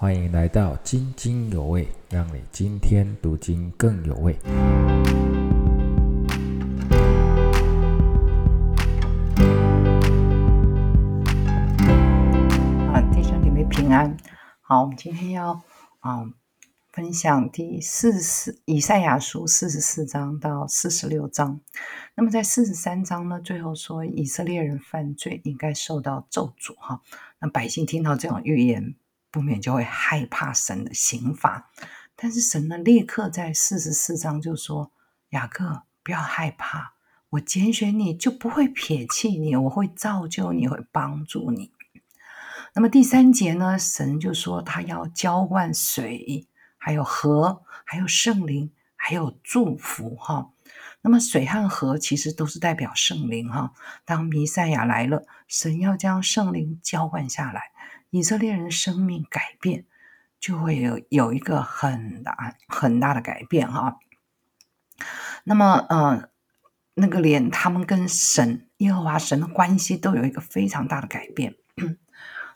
欢迎来到津津有味，让你今天读经更有味。啊，弟兄姐妹平安。好，我们今天要啊分享第四十以赛亚书四十四章到四十六章。那么在四十三章呢，最后说以色列人犯罪应该受到咒诅哈。那百姓听到这种预言，不免就会害怕神的刑罚。但是神呢，立刻在四十四章就说：雅各不要害怕，我拣选你就不会撇弃你，我会造就你，会帮助你。那么第三节呢，神就说他要浇灌水，还有河，还有圣灵，还有祝福哈。那么水和河其实都是代表圣灵哈。当弥赛亚来了，神要将圣灵浇灌下来，以色列人生命改变，就会有有一个很大很大的改变哈。那么呃，那个连他们跟神耶和华神的关系都有一个非常大的改变。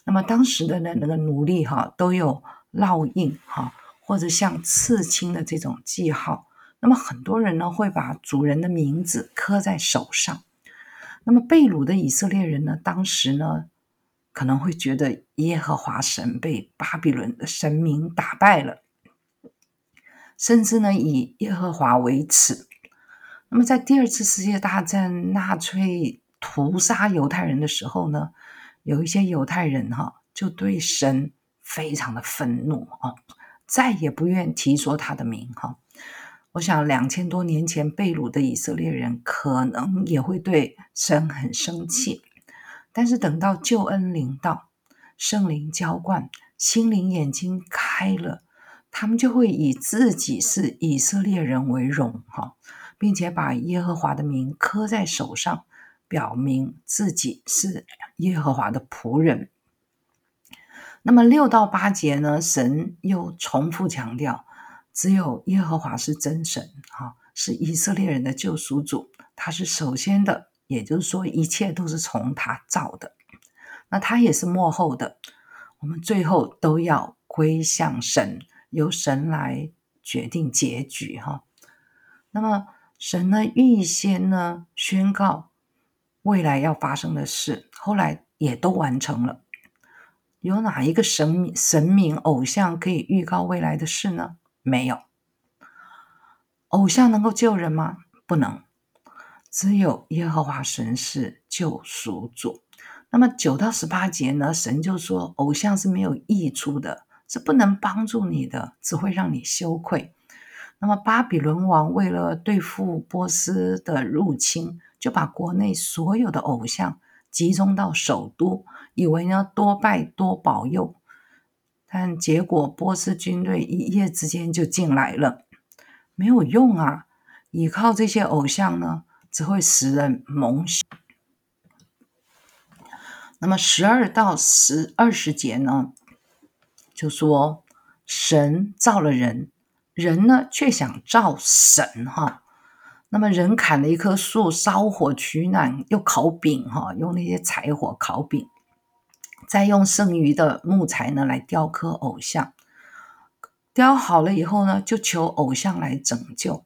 那么当时的那那个奴隶哈都有烙印哈，或者像刺青的这种记号。那么很多人呢会把主人的名字刻在手上。那么被掳的以色列人呢，当时呢可能会觉得耶和华神被巴比伦的神明打败了，甚至呢以耶和华为耻。那么在第二次世界大战纳粹屠杀犹太人的时候呢，有一些犹太人哈就对神非常的愤怒啊，再也不愿提说他的名哈。我想，两千多年前被掳的以色列人可能也会对神很生气，但是等到救恩临到，圣灵浇灌，心灵眼睛开了，他们就会以自己是以色列人为荣哈，并且把耶和华的名刻在手上，表明自己是耶和华的仆人。那么六到八节呢，神又重复强调。只有耶和华是真神，哈，是以色列人的救赎主，他是首先的，也就是说，一切都是从他造的，那他也是幕后的，我们最后都要归向神，由神来决定结局，哈。那么神呢，预先呢宣告未来要发生的事，后来也都完成了。有哪一个神神明偶像可以预告未来的事呢？没有偶像能够救人吗？不能，只有耶和华神是救赎主。那么九到十八节呢？神就说，偶像是没有益处的，是不能帮助你的，只会让你羞愧。那么巴比伦王为了对付波斯的入侵，就把国内所有的偶像集中到首都，以为呢多拜多保佑。但结果，波斯军队一夜之间就进来了，没有用啊！依靠这些偶像呢，只会使人蒙羞。那么十二到十二十节呢，就说神造了人，人呢却想造神哈。那么人砍了一棵树，烧火取暖，又烤饼哈，用那些柴火烤饼。再用剩余的木材呢来雕刻偶像，雕好了以后呢，就求偶像来拯救。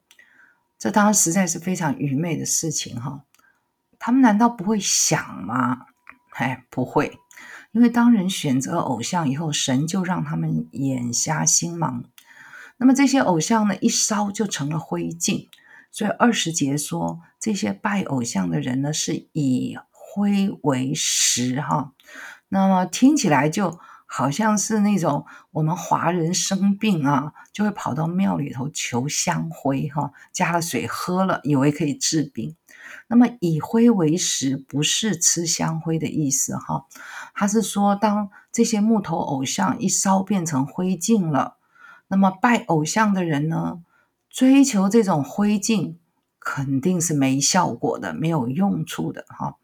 这当然实在是非常愚昧的事情哈。他们难道不会想吗？哎，不会，因为当人选择偶像以后，神就让他们眼瞎心盲。那么这些偶像呢，一烧就成了灰烬。所以二十节说，这些拜偶像的人呢，是以灰为食哈。那么听起来就好像是那种我们华人生病啊，就会跑到庙里头求香灰哈，加了水喝了，以为可以治病。那么以灰为食，不是吃香灰的意思哈，他是说当这些木头偶像一烧变成灰烬了，那么拜偶像的人呢，追求这种灰烬肯定是没效果的，没有用处的哈。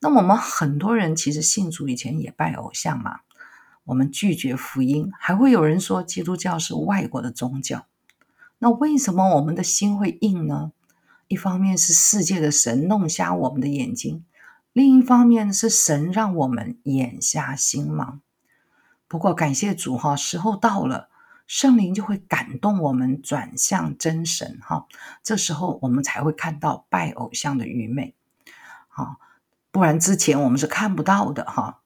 那我们很多人其实信主以前也拜偶像嘛，我们拒绝福音，还会有人说基督教是外国的宗教。那为什么我们的心会硬呢？一方面是世界的神弄瞎我们的眼睛，另一方面是神让我们眼瞎心盲。不过感谢主哈，时候到了，圣灵就会感动我们转向真神哈。这时候我们才会看到拜偶像的愚昧，好，不然之前我们是看不到的哈。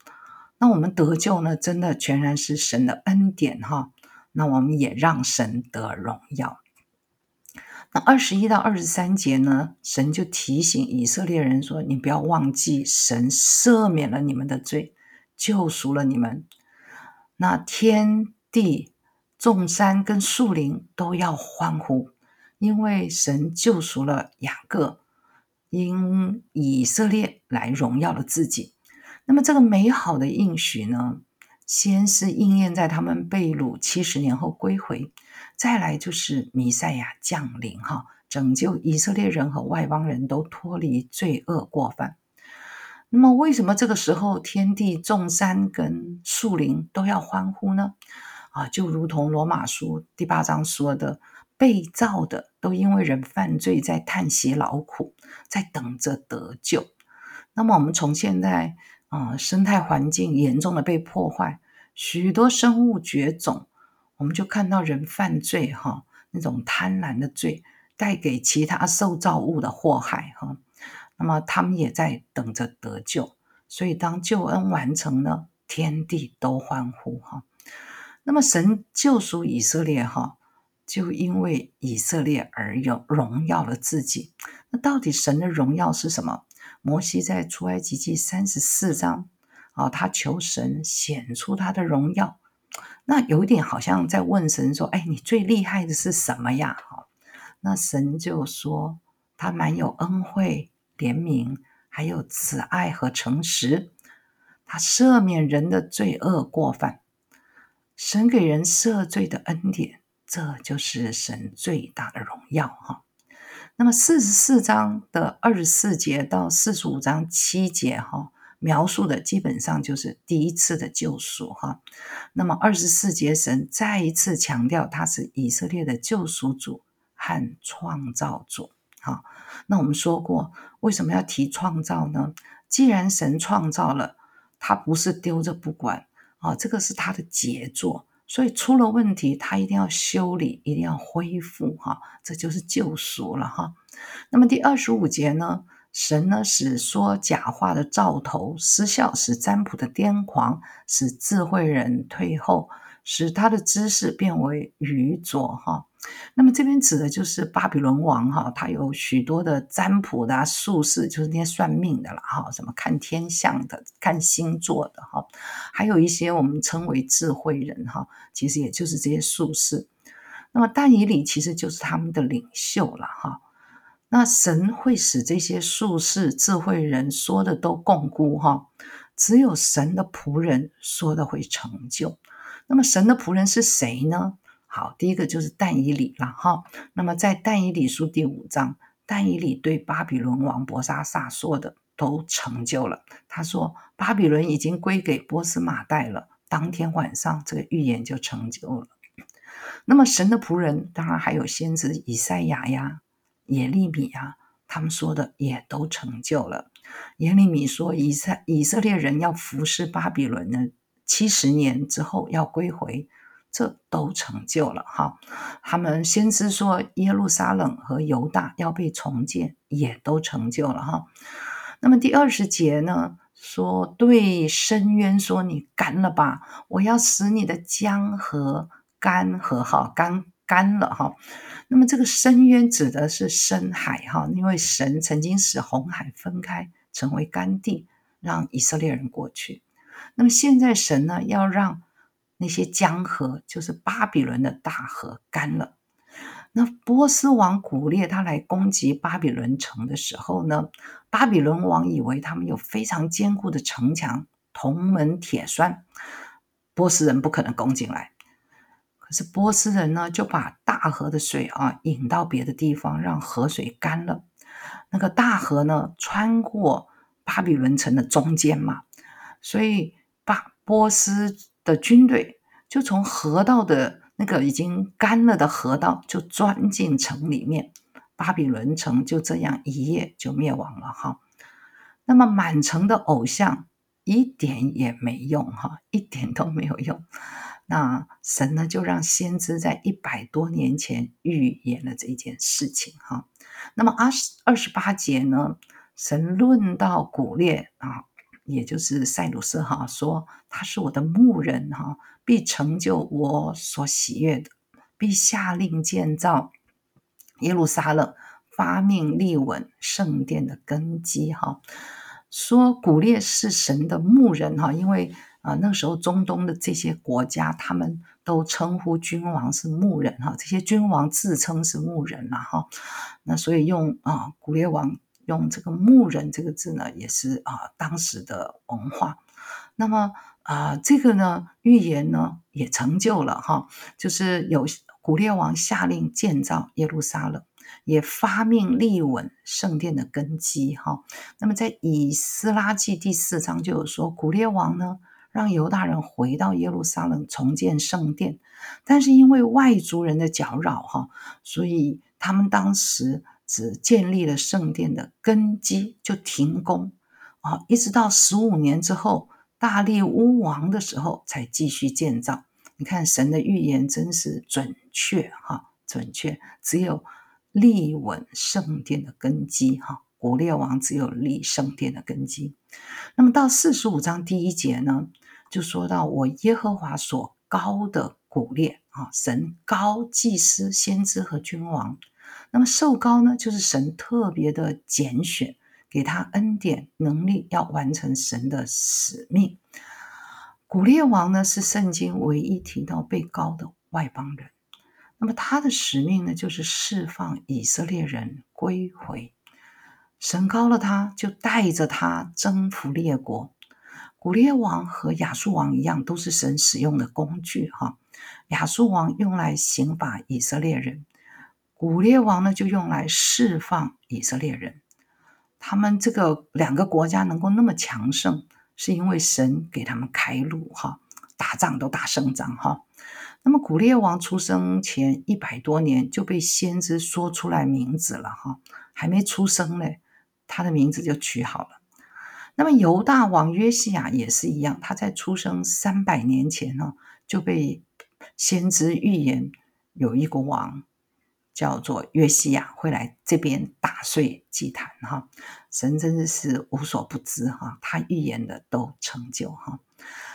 那我们得救呢，真的全然是神的恩典哈。那我们也让神得荣耀。那二十一到二十三节呢，神就提醒以色列人说：“你不要忘记，神赦免了你们的罪，救赎了你们。那天地、众山跟树林都要欢呼，因为神救赎了雅各，因以色列来荣耀了自己。那么这个美好的应许呢，先是应验在他们被掳七十年后归回。”再来就是弥赛亚降临，哈，拯救以色列人和外邦人都脱离罪恶过犯。那么，为什么这个时候天地众山跟树林都要欢呼呢？啊，就如同罗马书第八章说的，被造的都因为人犯罪在叹息劳苦，在等着得救。那么，我们从现在啊，生态环境严重的被破坏，许多生物绝种。我们就看到人犯罪，哈，那种贪婪的罪带给其他受造物的祸害，哈。那么他们也在等着得救，所以当救恩完成呢，天地都欢呼，哈。那么神救赎以色列，哈，就因为以色列而有荣耀了自己。那到底神的荣耀是什么？摩西在出埃及记三十四章，啊，他求神显出他的荣耀。那有点好像在问神说：“哎，你最厉害的是什么呀？”哈，那神就说：“他满有恩惠、怜悯，还有慈爱和诚实。他赦免人的罪恶过犯，神给人赦罪的恩典，这就是神最大的荣耀。”哈，那么四十四章的二十四节到四十五章七节，哈。描述的基本上就是第一次的救赎哈，那么二十四节神再一次强调他是以色列的救赎主和创造主哈。那我们说过为什么要提创造呢？既然神创造了，他不是丢着不管啊，这个是他的杰作，所以出了问题他一定要修理，一定要恢复哈，这就是救赎了哈。那么第二十五节呢？神呢，使说假话的兆头失效，使占卜的癫狂，使智慧人退后，使他的知识变为愚拙。哈，那么这边指的就是巴比伦王。哈，他有许多的占卜的术士，就是那些算命的了。哈，什么看天象的、看星座的。哈，还有一些我们称为智慧人。哈，其实也就是这些术士。那么但以理其实就是他们的领袖了。哈。那神会使这些术士、智慧人说的都共估哈，只有神的仆人说的会成就。那么神的仆人是谁呢？好，第一个就是但以理了哈。那么在但以理书第五章，但以理对巴比伦王伯沙撒说的都成就了。他说巴比伦已经归给波斯马代了。当天晚上，这个预言就成就了。那么神的仆人当然还有先知以赛亚呀。耶利米呀，他们说的也都成就了。耶利米说，以色以色列人要服侍巴比伦呢，七十年之后要归回，这都成就了哈。他们先知说，耶路撒冷和犹大要被重建，也都成就了哈。那么第二十节呢，说对深渊说，你干了吧，我要使你的江河干涸哈，干干了哈。那么这个深渊指的是深海哈，因为神曾经使红海分开成为干地，让以色列人过去。那么现在神呢，要让那些江河，就是巴比伦的大河干了。那波斯王古列他来攻击巴比伦城的时候呢，巴比伦王以为他们有非常坚固的城墙，铜门铁栓，波斯人不可能攻进来。可是波斯人呢，就把大河的水啊引到别的地方，让河水干了。那个大河呢，穿过巴比伦城的中间嘛，所以波斯的军队就从河道的那个已经干了的河道就钻进城里面，巴比伦城就这样一夜就灭亡了哈。那么满城的偶像一点也没用哈，一点都没有用。那神呢，就让先知在一百多年前预言了这件事情哈。那么二十二十八节呢，神论到古列啊，也就是塞鲁斯哈，说他是我的牧人哈，必成就我所喜悦的，必下令建造耶路撒冷，发命立稳圣殿的根基哈。说古列是神的牧人哈，因为啊那时候中东的这些国家，他们都称呼君王是牧人哈，这些君王自称是牧人了哈，那所以用啊古列王用这个牧人这个字呢，也是啊当时的文化。那么啊这个呢预言呢也成就了哈，就是有古列王下令建造耶路撒冷。也发命立稳圣殿的根基，哈。那么在以斯拉记第四章就有说，古列王呢让犹大人回到耶路撒冷重建圣殿，但是因为外族人的搅扰，哈，所以他们当时只建立了圣殿的根基就停工，啊，一直到十五年之后大力乌王的时候才继续建造。你看神的预言真是准确，哈，准确，只有。立稳圣殿的根基，哈，古列王只有立圣殿的根基。那么到四十五章第一节呢，就说到我耶和华所高的古列啊，神高祭司、先知和君王。那么受高呢，就是神特别的拣选，给他恩典、能力，要完成神的使命。古列王呢，是圣经唯一提到被高的外邦人。那么他的使命呢，就是释放以色列人归回。神高了他，就带着他征服列国。古列王和亚述王一样，都是神使用的工具。哈，亚述王用来刑罚以色列人，古列王呢就用来释放以色列人。他们这个两个国家能够那么强盛，是因为神给他们开路。哈，打仗都打胜仗。哈。那么古列王出生前一百多年就被先知说出来名字了哈，还没出生呢，他的名字就取好了。那么犹大王约西亚也是一样，他在出生三百年前呢就被先知预言有一个王叫做约西亚会来这边打碎祭坛哈，神真的是无所不知哈，他预言的都成就哈。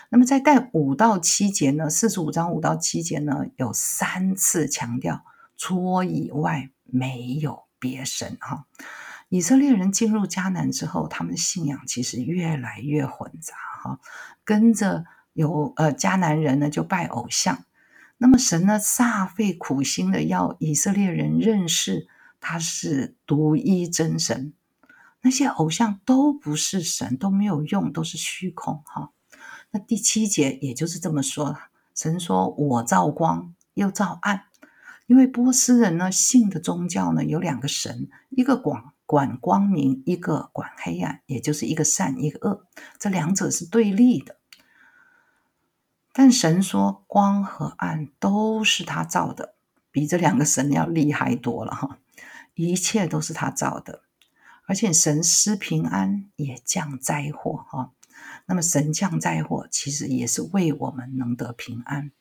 那么在带五到七节呢，四十五章五到七节呢，有三次强调除我以外没有别神哈。以色列人进入迦南之后，他们信仰其实越来越混杂哈，跟着有呃迦南人呢就拜偶像。那么神呢煞费苦心的要以色列人认识他是独一真神，那些偶像都不是神，都没有用，都是虚空哈。那第七节也就是这么说了神说：“我造光，又造暗。”因为波斯人呢信的宗教呢有两个神，一个管管光明，一个管黑暗，也就是一个善，一个恶，这两者是对立的。但神说光和暗都是他造的，比这两个神要厉害多了哈！一切都是他造的，而且神施平安，也降灾祸哈。那么神降灾祸，其实也是为我们能得平安。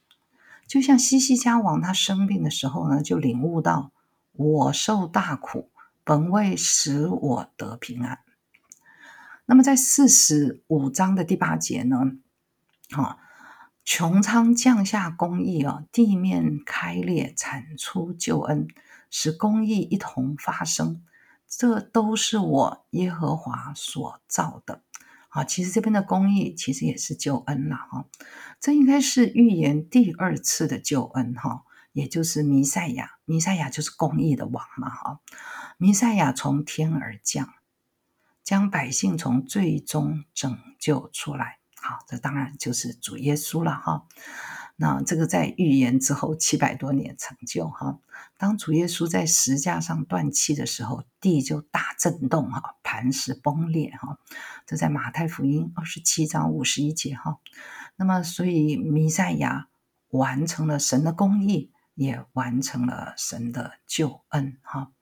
就像西西家王他生病的时候呢，就领悟到我受大苦，本为使我得平安。那么在四十五章的第八节呢，啊，穹苍降下公义啊，地面开裂产出救恩，使公义一同发生，这都是我耶和华所造的。啊，其实这边的公义其实也是救恩了哈，这应该是预言第二次的救恩哈，也就是弥赛亚，弥赛亚就是公义的王嘛哈，弥赛亚从天而降，将百姓从最终拯救出来，好，这当然就是主耶稣了哈。那这个在预言之后七百多年成就哈。当主耶稣在石架上断气的时候，地就大震动哈，磐石崩裂哈。这在马太福音二十七章五十一节哈。那么，所以弥赛亚完成了神的公义，也完成了神的救恩哈。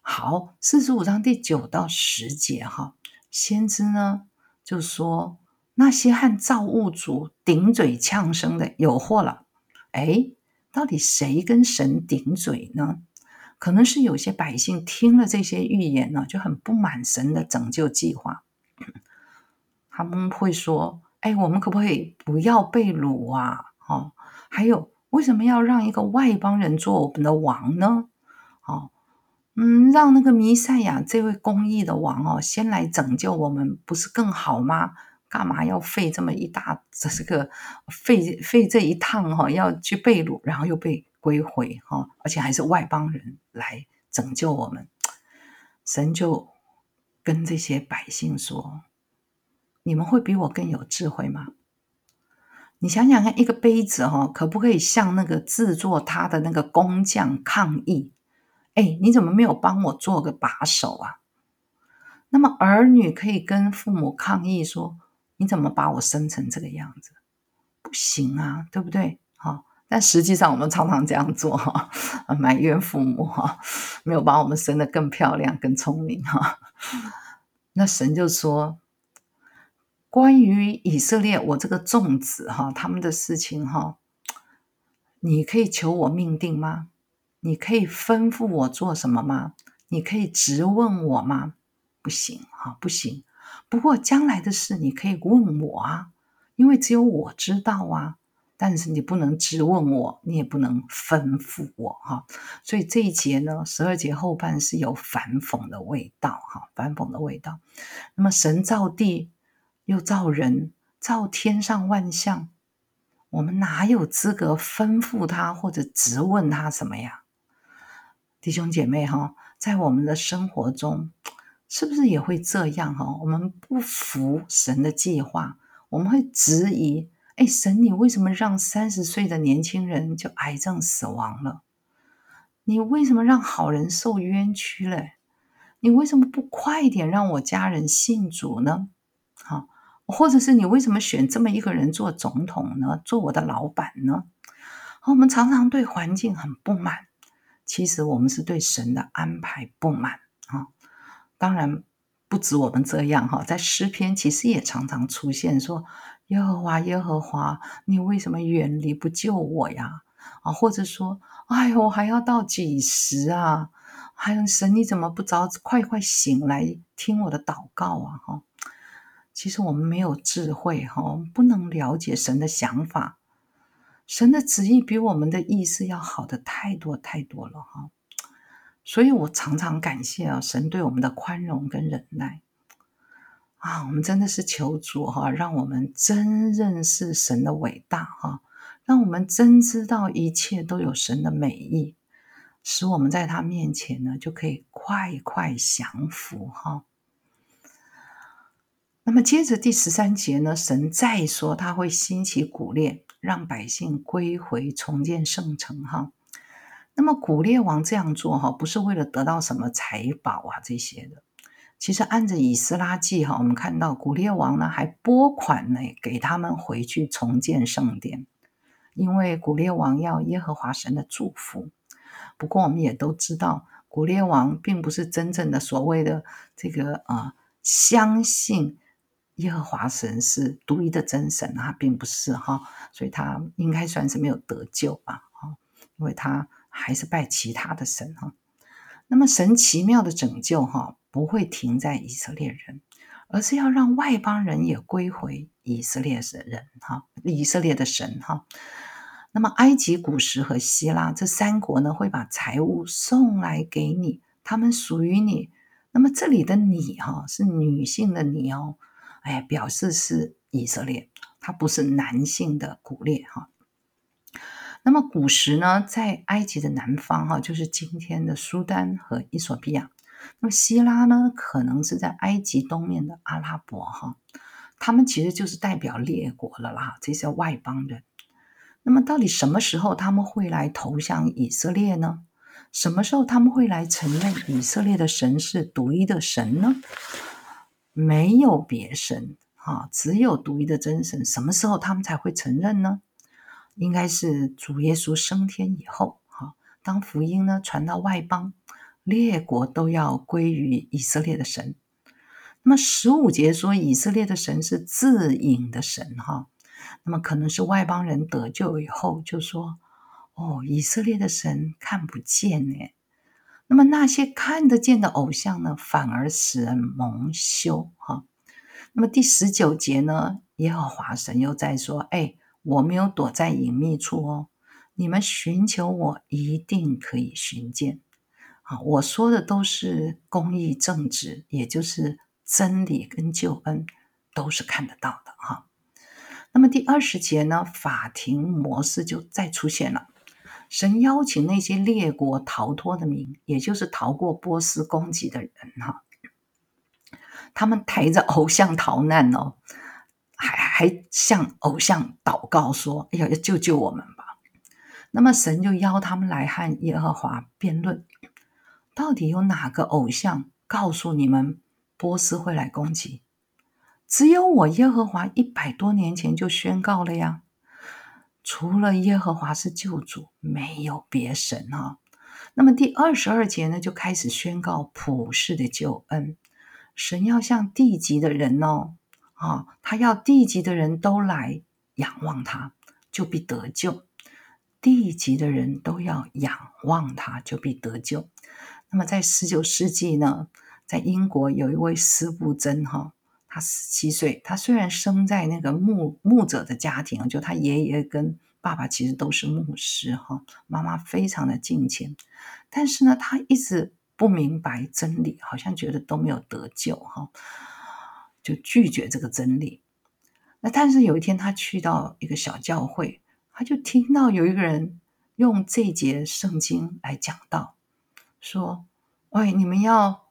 好，四十五章第九到十节哈，先知呢就说那些和造物主顶嘴呛声的有祸了。哎，到底谁跟神顶嘴呢？可能是有些百姓听了这些预言呢，就很不满神的拯救计划。他们会说：“哎，我们可不可以不要被掳啊？哦，还有，为什么要让一个外邦人做我们的王呢？哦，嗯，让那个弥赛亚这位公义的王哦，先来拯救我们，不是更好吗？干嘛要费这么一大这是个费费这一趟哈，要去被掳，然后又被归回哈，而且还是外邦人来拯救我们？神就跟这些百姓说。”你们会比我更有智慧吗？你想想看，一个杯子哈，可不可以向那个制作它的那个工匠抗议？哎，你怎么没有帮我做个把手啊？那么儿女可以跟父母抗议说：你怎么把我生成这个样子？不行啊，对不对？哈，但实际上我们常常这样做哈，埋怨父母哈，没有把我们生得更漂亮、更聪明哈。那神就说。关于以色列，我这个众子哈，他们的事情哈，你可以求我命定吗？你可以吩咐我做什么吗？你可以直问我吗？不行哈，不行。不过将来的事你可以问我啊，因为只有我知道啊。但是你不能直问我，你也不能吩咐我哈。所以这一节呢，十二节后半是有反讽的味道哈，反讽的味道。那么神造地。又造人，造天上万象，我们哪有资格吩咐他或者质问他什么呀？弟兄姐妹哈，在我们的生活中，是不是也会这样哈？我们不服神的计划，我们会质疑：哎，神，你为什么让三十岁的年轻人就癌症死亡了？你为什么让好人受冤屈嘞？你为什么不快一点让我家人信主呢？好。或者是你为什么选这么一个人做总统呢？做我的老板呢？我们常常对环境很不满，其实我们是对神的安排不满啊。当然不止我们这样哈，在诗篇其实也常常出现说：“耶和华，耶和华，你为什么远离不救我呀？”啊，或者说：“哎呦，还要到几时啊？还有神，你怎么不早快快醒来听我的祷告啊？”哈。其实我们没有智慧哈，我们不能了解神的想法。神的旨意比我们的意思要好的太多太多了哈。所以我常常感谢啊，神对我们的宽容跟忍耐啊，我们真的是求主哈，让我们真认识神的伟大哈，让我们真知道一切都有神的美意，使我们在他面前呢就可以快快降服哈。那么接着第十三节呢，神再说他会兴起古列，让百姓归回，重建圣城。哈，那么古列王这样做哈，不是为了得到什么财宝啊这些的。其实按着以斯拉记哈，我们看到古列王呢还拨款呢给他们回去重建圣殿，因为古列王要耶和华神的祝福。不过我们也都知道，古列王并不是真正的所谓的这个啊相信。耶和华神是独一的真神啊，并不是哈，所以他应该算是没有得救吧，哈，因为他还是拜其他的神哈。那么神奇妙的拯救哈，不会停在以色列人，而是要让外邦人也归回以色列的人哈，以色列的神哈。那么埃及、古时和希腊这三国呢，会把财物送来给你，他们属于你。那么这里的你哈，是女性的你哦。哎，表示是以色列，它不是男性的古列哈。那么古时呢，在埃及的南方哈，就是今天的苏丹和伊索比亚。那么希拉呢，可能是在埃及东面的阿拉伯哈。他们其实就是代表列国了啦，这些外邦人。那么到底什么时候他们会来投降以色列呢？什么时候他们会来承认以色列的神是独一的神呢？没有别神，哈，只有独一的真神。什么时候他们才会承认呢？应该是主耶稣升天以后，哈，当福音呢传到外邦，列国都要归于以色列的神。那么十五节说以色列的神是自隐的神哈，那么可能是外邦人得救以后就说哦，以色列的神看不见呢。那么那些看得见的偶像呢，反而使人蒙羞哈。那么第十九节呢，耶和华神又在说：“哎，我没有躲在隐秘处哦，你们寻求我，一定可以寻见。啊，我说的都是公义正直，也就是真理跟救恩，都是看得到的哈。那么第二十节呢，法庭模式就再出现了。”神邀请那些列国逃脱的民，也就是逃过波斯攻击的人哈，他们抬着偶像逃难哦，还向偶像祷告说：“哎呀，要救救我们吧！”那么神就邀他们来和耶和华辩论，到底有哪个偶像告诉你们波斯会来攻击？只有我耶和华一百多年前就宣告了呀。除了耶和华是救主，没有别神哈。那么第二十二节呢，就开始宣告普世的救恩。神要向地级的人哦，啊，他要地级的人都来仰望他，就必得救。地级的人都要仰望他，就必得救。那么在十九世纪呢，在英国有一位司布真哈。他十七岁，他虽然生在那个牧牧者的家庭，就他爷爷跟爸爸其实都是牧师哈，妈妈非常的敬虔，但是呢，他一直不明白真理，好像觉得都没有得救哈，就拒绝这个真理。那但是有一天，他去到一个小教会，他就听到有一个人用这节圣经来讲道，说：“喂，你们要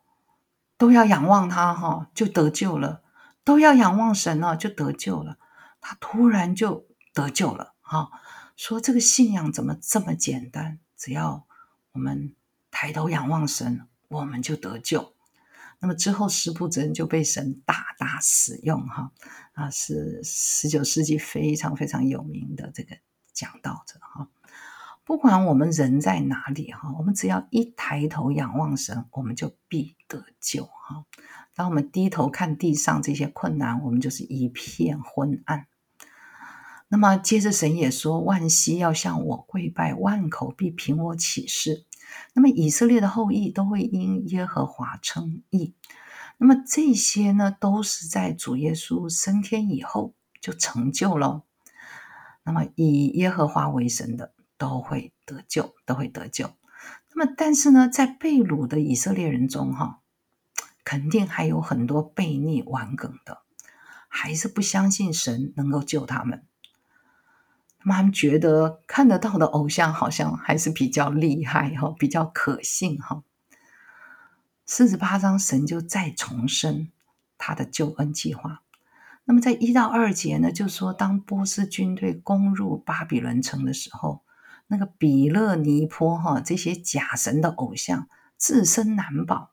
都要仰望他哈，就得救了。”都要仰望神了，就得救了。他突然就得救了，哈！说这个信仰怎么这么简单？只要我们抬头仰望神，我们就得救。那么之后，施布真就被神大大使用，哈啊，是十九世纪非常非常有名的这个讲道者，哈。不管我们人在哪里，哈，我们只要一抬头仰望神，我们就必得救，哈。当我们低头看地上这些困难，我们就是一片昏暗。那么接着神也说：“万膝要向我跪拜，万口必凭我起誓。”那么以色列的后裔都会因耶和华称义。那么这些呢，都是在主耶稣升天以后就成就了。那么以耶和华为神的都会得救，都会得救。那么但是呢，在被掳的以色列人中，哈。肯定还有很多悖逆顽梗的，还是不相信神能够救他们。他们觉得看得到的偶像好像还是比较厉害哈，比较可信哈。四十八章神就再重申他的救恩计划。那么在一到二节呢，就说当波斯军队攻入巴比伦城的时候，那个比勒尼坡哈这些假神的偶像自身难保。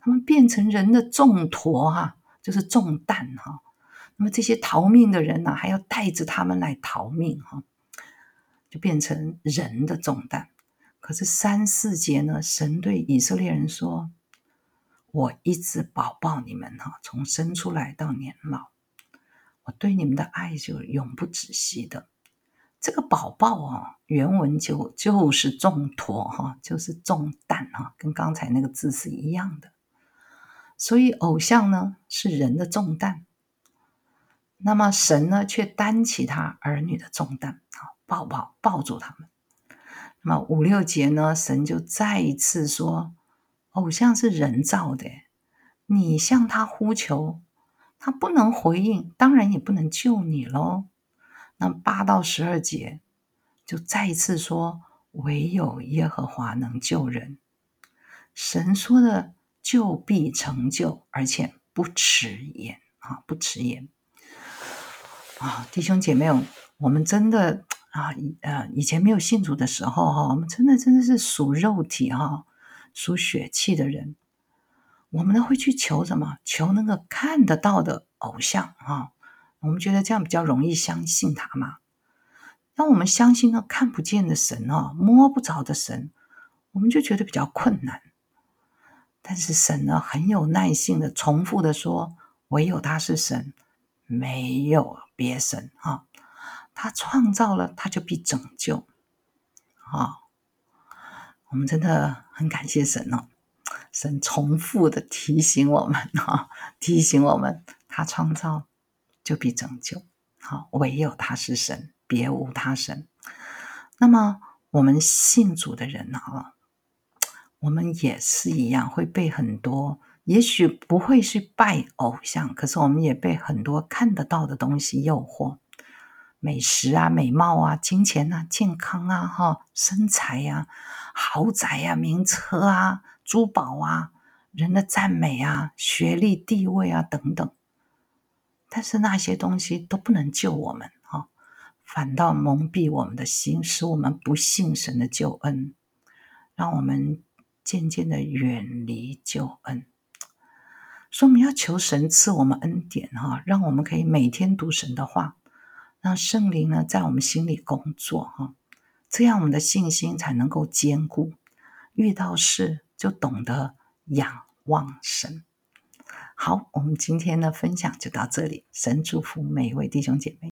他们变成人的重驮哈，就是重担哈。那么这些逃命的人呢，还要带着他们来逃命哈，就变成人的重担。可是三四节呢，神对以色列人说：“我一直保抱你们哈，从生出来到年老，我对你们的爱就永不止息的。”这个宝宝啊，原文就就是重托哈，就是重担哈，跟刚才那个字是一样的。所以，偶像呢是人的重担，那么神呢却担起他儿女的重担，啊，抱抱抱住他们。那么五六节呢，神就再一次说，偶像是人造的，你向他呼求，他不能回应，当然也不能救你喽。那八到十二节就再一次说，唯有耶和华能救人。神说的。就必成就，而且不迟延啊！不迟延啊！弟兄姐妹，我们真的啊，以呃，以前没有信主的时候哈，我们真的真的是属肉体哈，属血气的人，我们呢会去求什么？求那个看得到的偶像啊！我们觉得这样比较容易相信他嘛。当我们相信那看不见的神啊，摸不着的神，我们就觉得比较困难。但是神呢，很有耐性的重复的说：“唯有他是神，没有别神。”啊，他创造了，他就必拯救。啊，我们真的很感谢神哦，神重复的提醒我们哈，提醒我们，他创造就必拯救。好，唯有他是神，别无他神。那么我们信主的人啊。我们也是一样，会被很多，也许不会去拜偶像，可是我们也被很多看得到的东西诱惑，美食啊、美貌啊、金钱啊、健康啊、哈身材呀、豪宅呀、名车啊、珠宝啊、人的赞美啊、学历、地位啊等等。但是那些东西都不能救我们，啊，反倒蒙蔽我们的心，使我们不信神的救恩，让我们。渐渐的远离救恩，所以我们要求神赐我们恩典哈，让我们可以每天读神的话，让圣灵呢在我们心里工作哈，这样我们的信心才能够坚固，遇到事就懂得仰望神。好，我们今天的分享就到这里，神祝福每一位弟兄姐妹。